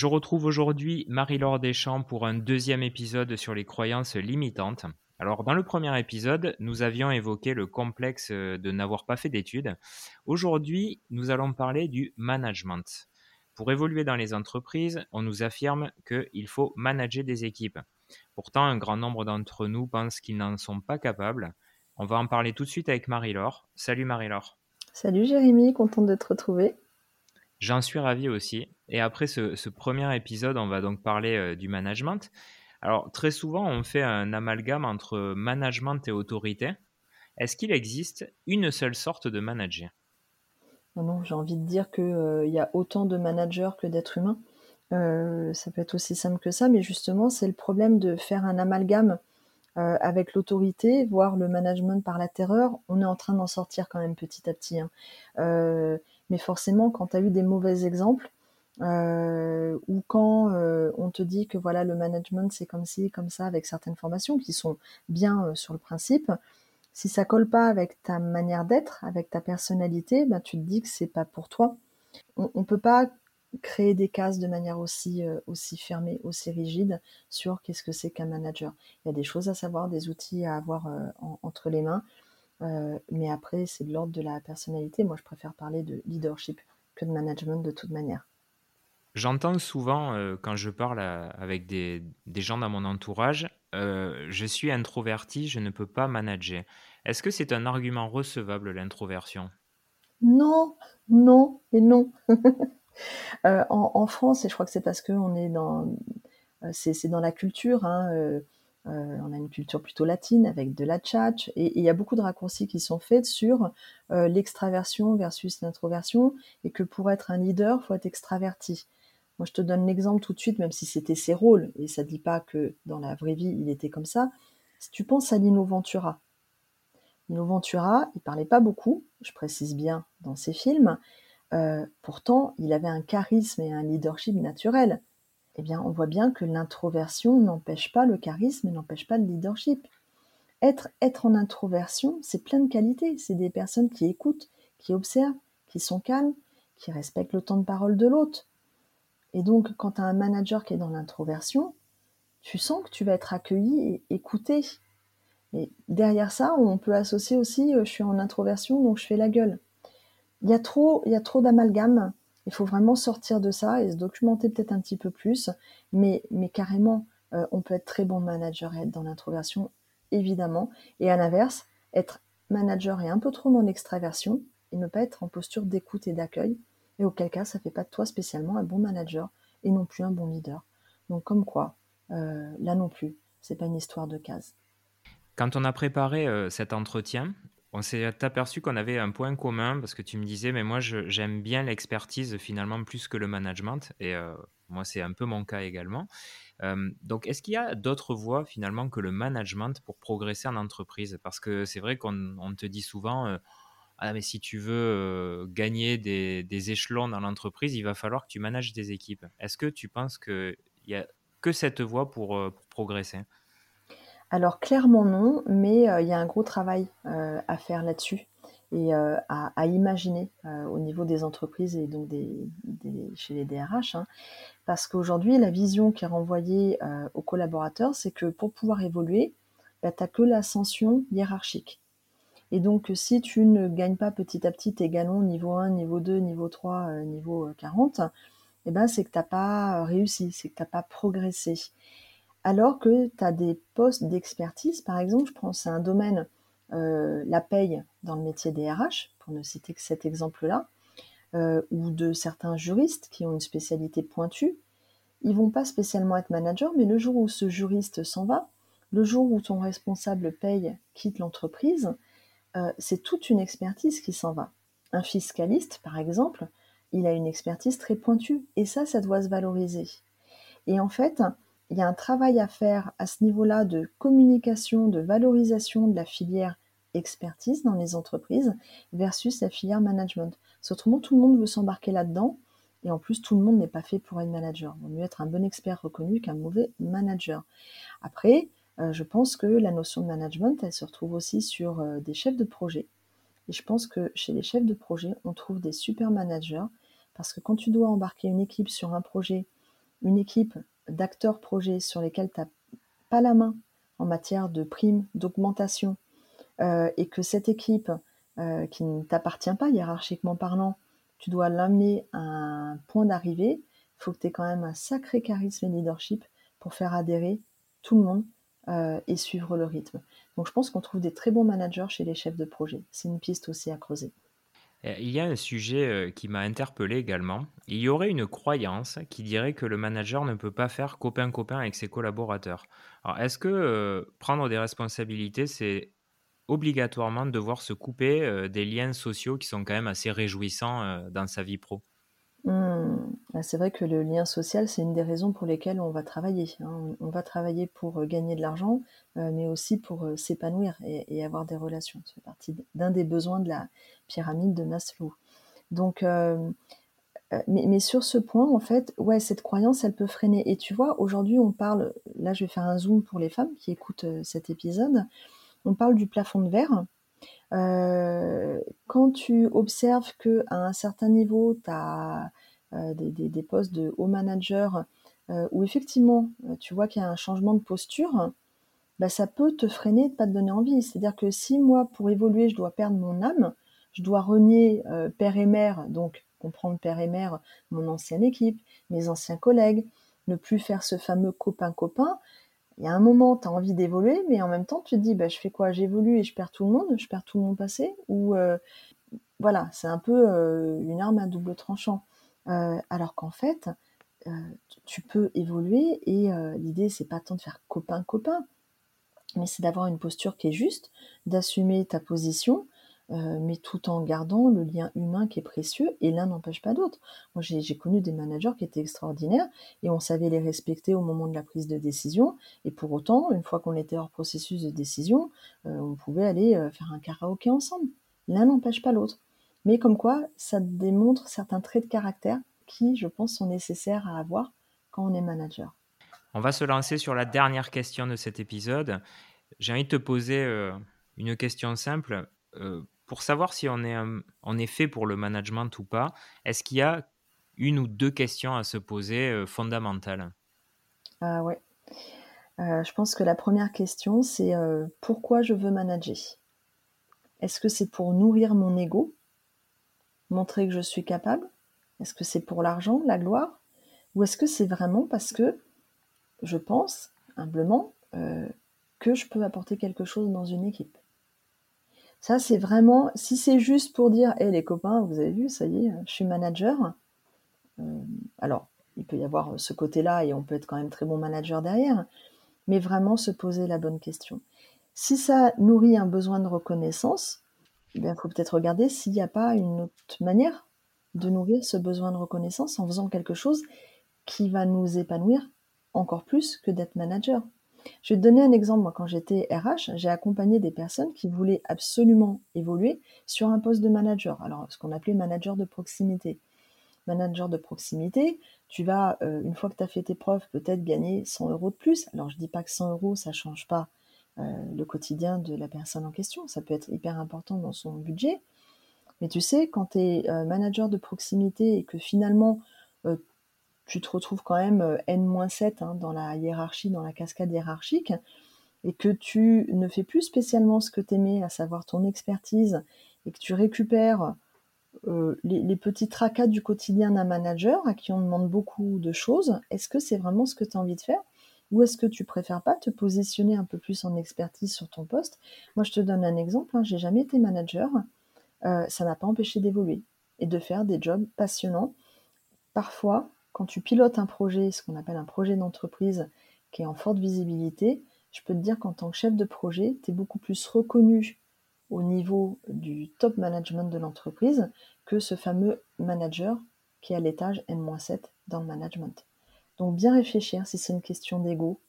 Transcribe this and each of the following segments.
Je retrouve aujourd'hui Marie-Laure Deschamps pour un deuxième épisode sur les croyances limitantes. Alors, dans le premier épisode, nous avions évoqué le complexe de n'avoir pas fait d'études. Aujourd'hui, nous allons parler du management. Pour évoluer dans les entreprises, on nous affirme qu'il faut manager des équipes. Pourtant, un grand nombre d'entre nous pensent qu'ils n'en sont pas capables. On va en parler tout de suite avec Marie-Laure. Salut Marie-Laure. Salut Jérémy, content de te retrouver. J'en suis ravi aussi. Et après ce, premier épisode, on va donc parler euh, du management. Alors, très souvent, on fait un amalgame entre management et autorité. Est-ce qu'il existe une seule sorte de manager? Non, j'ai envie de dire qu'il euh, y a autant de managers que d'êtres humains. Euh, ça peut être aussi simple que ça, mais justement, c'est le problème de faire un amalgame avec l'autorité, voire le management par la terreur. On est en train d'en sortir quand même petit à petit. Hein. Mais forcément, quand tu as eu des mauvais exemples, euh, ou quand euh, on te dit que voilà le management c'est comme ci, comme ça, avec certaines formations qui sont bien euh, sur le principe, si ça colle pas avec ta manière d'être, avec ta personnalité, ben tu te dis que c'est pas pour toi. On, ne peut pas créer des cases de manière aussi aussi fermée, aussi rigide sur qu'est-ce que c'est qu'un manager. Il y a des choses à savoir, des outils à avoir entre les mains. Euh, mais après, c'est de l'ordre de la personnalité. Moi, je préfère parler de leadership que de management de toute manière. J'entends souvent, euh, quand je parle avec des, gens dans mon entourage, euh, je suis introverti, je ne peux pas manager. Est-ce que c'est un argument recevable, l'introversion? Non, non et non. en, France, et je crois que c'est parce que on est dans, c'est dans la culture, hein, euh, on a une culture plutôt latine avec de la tchatch et il y a beaucoup de raccourcis qui sont faits sur euh, l'extraversion versus l'introversion et que pour être un leader, faut être extraverti. Moi, je te donne l'exemple tout de suite, même si c'était ses rôles et ça ne dit pas que dans la vraie vie il était comme ça. Si tu penses à Lino Ventura, Lino Ventura, il parlait pas beaucoup, je précise bien dans ses films. Euh, pourtant, il avait un charisme et un leadership naturel eh on voit bien que l'introversion n'empêche pas le charisme n'empêche pas le leadership. Être, être en introversion, c'est plein de qualités. C'est des personnes qui écoutent, qui observent, qui sont calmes, qui respectent le temps de parole de l'autre. Et donc, quand tu as un manager qui est dans l'introversion, tu sens que tu vas être accueilli et écouté. Et derrière ça, on peut associer aussi euh, je suis en introversion, donc je fais la gueule. Il y a trop, il y a trop d'amalgame il faut vraiment sortir de ça et se documenter peut-être un petit peu plus, mais, carrément, euh, on peut être très bon manager et être dans l'introversion, évidemment, et à l'inverse, être manager et un peu trop dans l'extraversion et ne pas être en posture d'écoute et d'accueil, et auquel cas, ça fait pas de toi spécialement un bon manager et non plus un bon leader. Donc comme quoi, euh, là non plus, c'est pas une histoire de case. Quand on a préparé euh, cet entretien, on s'est aperçu qu'on avait un point commun parce que tu me disais, mais moi j'aime bien l'expertise finalement plus que le management et euh, moi c'est un peu mon cas également. Euh, donc est-ce qu'il y a d'autres voies finalement que le management pour progresser en entreprise? Parce que c'est vrai qu'on te dit souvent, euh, ah mais si tu veux gagner des, échelons dans l'entreprise, il va falloir que tu manages des équipes. Est-ce que tu penses qu'il n'y a que cette voie pour progresser? Alors clairement non, mais euh, il y a un gros travail euh, à faire là-dessus et euh, à, imaginer au niveau des entreprises et donc des, chez les DRH. Hein. parce qu'aujourd'hui, la vision qui est renvoyée aux collaborateurs, c'est que pour pouvoir évoluer, bah, tu n'as que l'ascension hiérarchique. Et donc, si tu ne gagnes pas petit à petit tes galons niveau 1, niveau 2, niveau 3, niveau 40, eh ben, c'est que tu n'as pas réussi, c'est que tu n'as pas progressé. Alors que tu as des postes d'expertise, par exemple, je prends c'est un domaine, euh, la paye dans le métier des RH, pour ne citer que cet exemple-là, euh, ou de certains juristes qui ont une spécialité pointue, ils vont pas spécialement être managers, mais le jour où ce juriste s'en va, le jour où ton responsable paye quitte l'entreprise, euh, c'est toute une expertise qui s'en va. Un fiscaliste, par exemple, il a une expertise très pointue, et ça, ça doit se valoriser. Et en fait, il y a un travail à faire à ce niveau-là de communication, de valorisation de la filière expertise dans les entreprises versus la filière management. Autrement, tout le monde veut s'embarquer là-dedans. Et en plus, tout le monde n'est pas fait pour être manager. Il vaut mieux être un bon expert reconnu qu'un mauvais manager. Après, euh, je pense que la notion de management, elle se retrouve aussi sur euh, des chefs de projet. Et je pense que chez les chefs de projet, on trouve des super managers. Parce que quand tu dois embarquer une équipe sur un projet une équipe d'acteurs projets sur lesquels tu n'as pas la main en matière de primes, d'augmentation, euh, et que cette équipe euh, qui ne t'appartient pas hiérarchiquement parlant, tu dois l'amener à un point d'arrivée, il faut que tu aies quand même un sacré charisme et leadership pour faire adhérer tout le monde euh, et suivre le rythme. Donc je pense qu'on trouve des très bons managers chez les chefs de projet. C'est une piste aussi à creuser. Il y a un sujet euh, qui m'a interpellé également. Il y aurait une croyance qui dirait que le manager ne peut pas faire copain-copain avec ses collaborateurs. Alors, est-ce que euh, prendre des responsabilités, c'est obligatoirement devoir se couper euh, des liens sociaux qui sont quand même assez réjouissants dans sa vie pro? C'est vrai que le lien social, c'est une des raisons pour lesquelles on va travailler. Hein. On va travailler pour euh, gagner de l'argent, euh, mais aussi pour euh, s'épanouir et, avoir des relations. C'est partie d'un des besoins de la pyramide de Maslow. Donc, mais, sur ce point, en fait, ouais, cette croyance, elle peut freiner. Et tu vois, aujourd'hui, on parle, là, je vais faire un zoom pour les femmes qui écoutent cet épisode. On parle du plafond de verre. Quand tu observes que à un certain niveau, tu as euh, des, postes de haut manager euh, où effectivement tu vois qu'il y a un changement de posture, bah, ça peut te freiner, de pas te donner envie. C'est-à-dire que si moi, pour évoluer, je dois perdre mon âme, je dois renier père et mère, donc comprendre père et mère, mon ancienne équipe, mes anciens collègues, ne plus faire ce fameux copain-copain, il y a un moment, tu as envie d'évoluer, mais en même temps, tu te dis, bah, je fais quoi? J'évolue et je perds tout le monde, je perds tout mon passé? Ou euh, voilà, c'est un peu euh, une arme à double tranchant. Euh, alors qu'en fait, tu peux évoluer et l'idée, c'est pas tant de faire copain-copain, mais c'est d'avoir une posture qui est juste, d'assumer ta position, euh, mais tout en gardant le lien humain qui est précieux, et l'un n'empêche pas l'autre. Moi, j'ai connu des managers qui étaient extraordinaires, et on savait les respecter au moment de la prise de décision, et pour autant, une fois qu'on était hors processus de décision, euh, on pouvait aller euh, faire un karaoké ensemble. L'un n'empêche pas l'autre. Mais comme quoi, ça démontre certains traits de caractère qui, je pense, sont nécessaires à avoir quand on est manager. On va se lancer sur la dernière question de cet épisode. J'ai envie de te poser une question simple pour savoir si on est, fait pour le management ou pas, est-ce qu'il y a une ou deux questions à se poser euh, fondamentales? Ah ouais. Euh, je pense que la première question, c'est euh, pourquoi je veux manager? Est-ce que c'est pour nourrir mon ego? Montrer que je suis capable? Est-ce que c'est pour l'argent, la gloire? Ou est-ce que c'est vraiment parce que je pense, humblement, que je peux apporter quelque chose dans une équipe? Ça, c'est vraiment, si c'est juste pour dire, hé les copains, vous avez vu, ça y est, je suis manager. Euh, alors, il peut y avoir ce côté-là et on peut être quand même très bon manager derrière, mais vraiment se poser la bonne question. Si ça nourrit un besoin de reconnaissance, il faut peut-être regarder s'il n'y a pas une autre manière de nourrir ce besoin de reconnaissance en faisant quelque chose qui va nous épanouir encore plus que d'être manager. Je vais te donner un exemple. Moi, quand j'étais RH, j'ai accompagné des personnes qui voulaient absolument évoluer sur un poste de manager. Alors, ce qu'on appelait manager de proximité. Manager de proximité, tu vas, euh, une fois que tu as fait tes preuves, peut-être gagner 100 euros de plus. Alors, je dis pas que 100 euros, ça change pas le quotidien de la personne en question. Ça peut être hyper important dans son budget. Mais tu sais, quand tu es euh, manager de proximité et que finalement, tu te retrouves quand même euh, N-7 hein, dans la hiérarchie, dans la cascade hiérarchique, et que tu ne fais plus spécialement ce que tu aimais, à savoir ton expertise, et que tu récupères euh, les, petits tracas du quotidien d'un manager à qui on demande beaucoup de choses, est-ce que c'est vraiment ce que tu as envie de faire? Ou est-ce que tu préfères pas te positionner un peu plus en expertise sur ton poste? Moi, je te donne un exemple. Hein, j'ai jamais été manager. Euh, ça n'a pas empêché d'évoluer et de faire des jobs passionnants. Parfois, quand tu pilotes un projet, ce qu'on appelle un projet d'entreprise qui est en forte visibilité, je peux te dire qu'en tant que chef de projet, tu es beaucoup plus reconnu au niveau du top management de l'entreprise que ce fameux manager qui est à l'étage N-7 dans le management. Donc bien réfléchir si c'est une question d'ego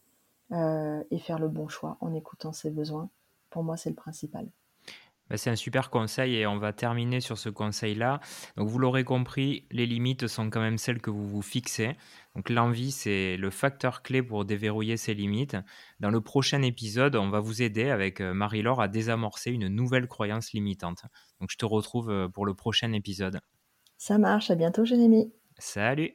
euh, et faire le bon choix en écoutant ses besoins. Pour moi, c'est le principal. Bah, c'est un super conseil et on va terminer sur ce conseil-là. Donc vous l'aurez compris, les limites sont quand même celles que vous vous fixez. Donc l'envie, c'est le facteur clé pour déverrouiller ces limites. Dans le prochain épisode, on va vous aider avec euh, Marie-Laure à désamorcer une nouvelle croyance limitante. Donc je te retrouve euh, pour le prochain épisode. Ça marche, à bientôt Jérémy. Salut